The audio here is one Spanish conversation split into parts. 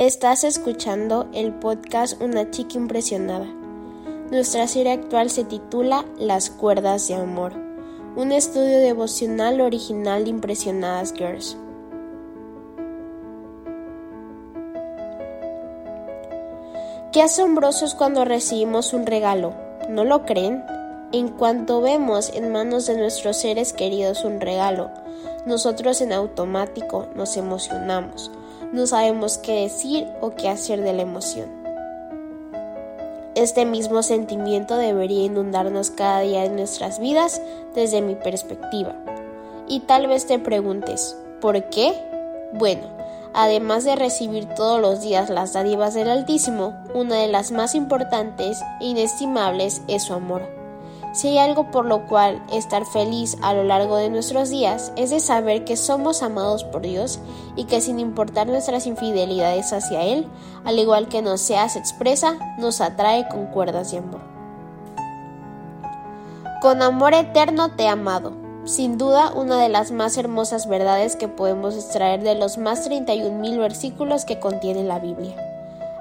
Estás escuchando el podcast Una chica impresionada. Nuestra serie actual se titula Las cuerdas de amor, un estudio devocional original de Impresionadas Girls. Qué asombroso es cuando recibimos un regalo, ¿no lo creen? En cuanto vemos en manos de nuestros seres queridos un regalo, nosotros en automático nos emocionamos no sabemos qué decir o qué hacer de la emoción. Este mismo sentimiento debería inundarnos cada día de nuestras vidas desde mi perspectiva. Y tal vez te preguntes, ¿por qué? Bueno, además de recibir todos los días las dádivas del Altísimo, una de las más importantes e inestimables es su amor. Si hay algo por lo cual estar feliz a lo largo de nuestros días es de saber que somos amados por Dios y que sin importar nuestras infidelidades hacia Él, al igual que nos seas expresa, nos atrae con cuerdas de amor. Con amor eterno te he amado. Sin duda, una de las más hermosas verdades que podemos extraer de los más 31 mil versículos que contiene la Biblia.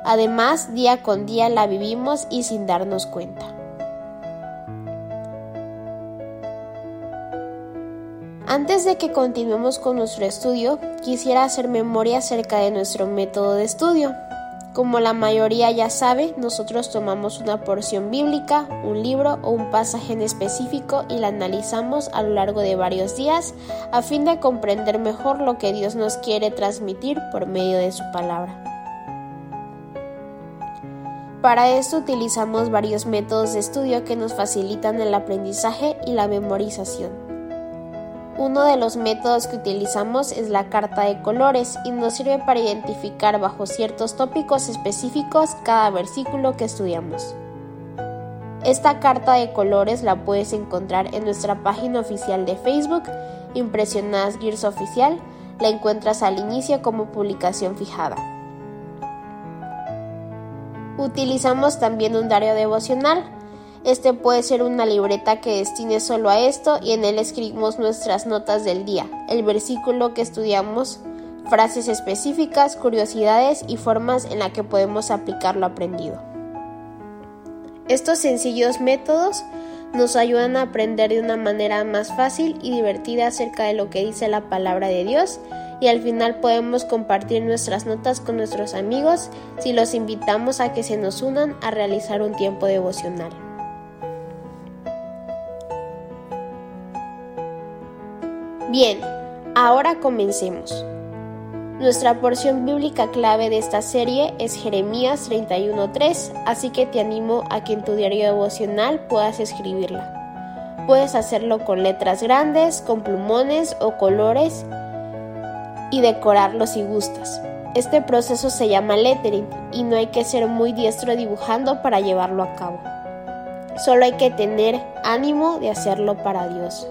Además, día con día la vivimos y sin darnos cuenta. Antes de que continuemos con nuestro estudio, quisiera hacer memoria acerca de nuestro método de estudio. Como la mayoría ya sabe, nosotros tomamos una porción bíblica, un libro o un pasaje en específico y la analizamos a lo largo de varios días a fin de comprender mejor lo que Dios nos quiere transmitir por medio de su palabra. Para esto utilizamos varios métodos de estudio que nos facilitan el aprendizaje y la memorización. Uno de los métodos que utilizamos es la carta de colores y nos sirve para identificar bajo ciertos tópicos específicos cada versículo que estudiamos. Esta carta de colores la puedes encontrar en nuestra página oficial de Facebook, Impresionadas Gears Oficial, la encuentras al inicio como publicación fijada. Utilizamos también un diario devocional, este puede ser una libreta que destine solo a esto y en él escribimos nuestras notas del día, el versículo que estudiamos, frases específicas, curiosidades y formas en la que podemos aplicar lo aprendido. Estos sencillos métodos nos ayudan a aprender de una manera más fácil y divertida acerca de lo que dice la palabra de Dios y al final podemos compartir nuestras notas con nuestros amigos si los invitamos a que se nos unan a realizar un tiempo devocional. Bien, ahora comencemos. Nuestra porción bíblica clave de esta serie es Jeremías 31.3, así que te animo a que en tu diario devocional puedas escribirla. Puedes hacerlo con letras grandes, con plumones o colores y decorarlo si gustas. Este proceso se llama lettering y no hay que ser muy diestro dibujando para llevarlo a cabo. Solo hay que tener ánimo de hacerlo para Dios.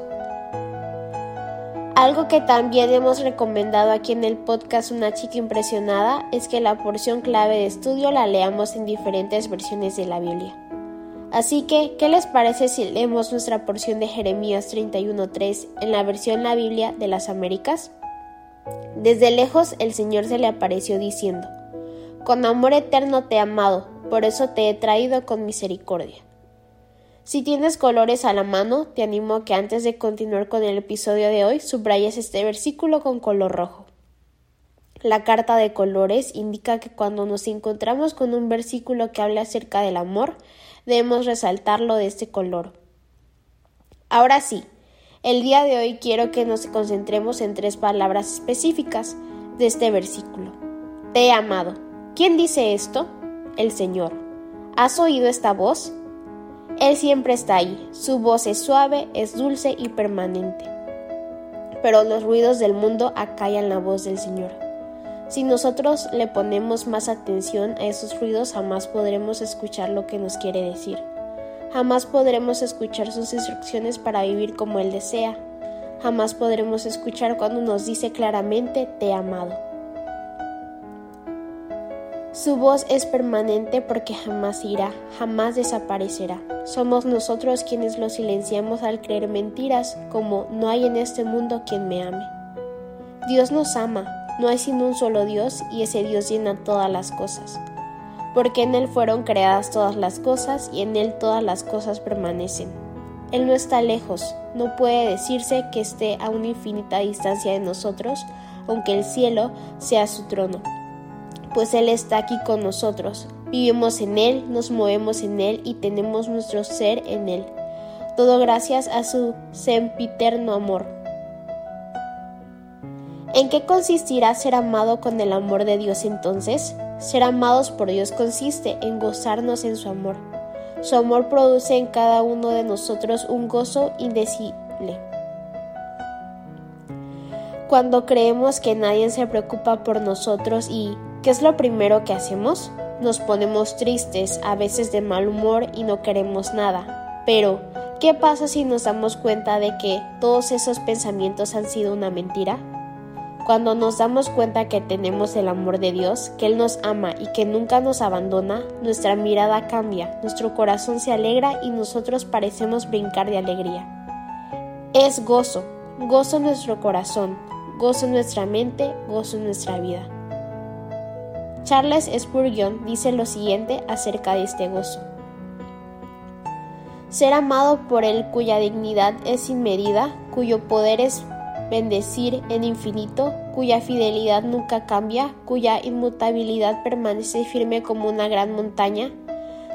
Algo que también hemos recomendado aquí en el podcast Una chica impresionada es que la porción clave de estudio la leamos en diferentes versiones de la Biblia. Así que, ¿qué les parece si leemos nuestra porción de Jeremías 31.3 en la versión La Biblia de las Américas? Desde lejos el Señor se le apareció diciendo, Con amor eterno te he amado, por eso te he traído con misericordia. Si tienes colores a la mano, te animo a que antes de continuar con el episodio de hoy subrayes este versículo con color rojo. La carta de colores indica que cuando nos encontramos con un versículo que habla acerca del amor, debemos resaltarlo de este color. Ahora sí, el día de hoy quiero que nos concentremos en tres palabras específicas de este versículo. Te he amado. ¿Quién dice esto? El Señor. ¿Has oído esta voz? Él siempre está ahí, su voz es suave, es dulce y permanente. Pero los ruidos del mundo acallan la voz del Señor. Si nosotros le ponemos más atención a esos ruidos, jamás podremos escuchar lo que nos quiere decir. Jamás podremos escuchar sus instrucciones para vivir como Él desea. Jamás podremos escuchar cuando nos dice claramente te he amado. Su voz es permanente porque jamás irá, jamás desaparecerá. Somos nosotros quienes lo silenciamos al creer mentiras como no hay en este mundo quien me ame. Dios nos ama, No hay sino un solo Dios y ese Dios llena todas las cosas. Porque en Él fueron creadas todas las cosas y en Él todas las cosas permanecen. Él no está lejos, no puede decirse que esté a una infinita distancia de nosotros, aunque el cielo sea su trono. Pues Él está aquí con nosotros, vivimos en Él, nos movemos en Él y tenemos nuestro ser en Él. Todo gracias a su sempiterno amor. ¿En qué consistirá ser amado con el amor de Dios entonces? Ser amados por Dios consiste en gozarnos en su amor. Su amor produce en cada uno de nosotros un gozo indecible. Cuando creemos que nadie se preocupa por nosotros y ¿qué es lo primero que hacemos? Nos ponemos tristes, a veces de mal humor y no queremos nada. Pero, ¿qué pasa si nos damos cuenta de que todos esos pensamientos han sido una mentira? Cuando nos damos cuenta que tenemos el amor de Dios, que Él nos ama y que nunca nos abandona, nuestra mirada cambia, nuestro corazón se alegra y nosotros parecemos brincar de alegría. Es gozo, gozo en nuestro corazón, gozo en nuestra mente, gozo en nuestra vida. Charles Spurgeon dice lo siguiente acerca de este gozo. Ser amado por Él cuya dignidad es sin medida, cuyo poder es bendecir en infinito, cuya fidelidad nunca cambia, cuya inmutabilidad permanece firme como una gran montaña,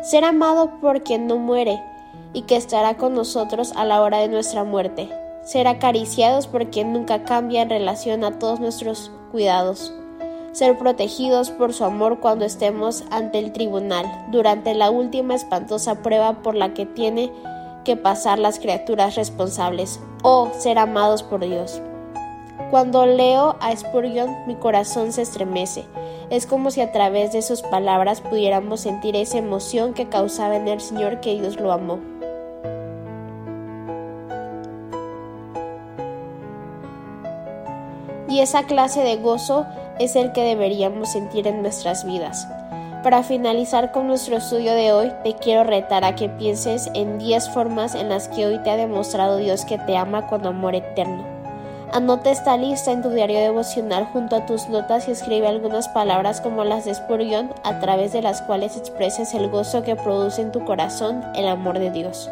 ser amado por quien no muere y que estará con nosotros a la hora de nuestra muerte, ser acariciados por quien nunca cambia en relación a todos nuestros cuidados, ser protegidos por su amor cuando estemos ante el tribunal, durante la última espantosa prueba por la que tiene que pasar las criaturas responsables, o ser amados por Dios. Cuando leo a Spurgeon mi corazón se estremece. Es como si a través de sus palabras pudiéramos sentir esa emoción que causaba en el Señor que Dios lo amó. Y esa clase de gozo es el que deberíamos sentir en nuestras vidas. Para finalizar con nuestro estudio de hoy, te quiero retar a que pienses en 10 formas en las que hoy te ha demostrado Dios que te ama con amor eterno. Anota esta lista en tu diario devocional junto a tus notas y escribe algunas palabras como las de Spurgeon a través de las cuales expreses el gozo que produce en tu corazón el amor de Dios.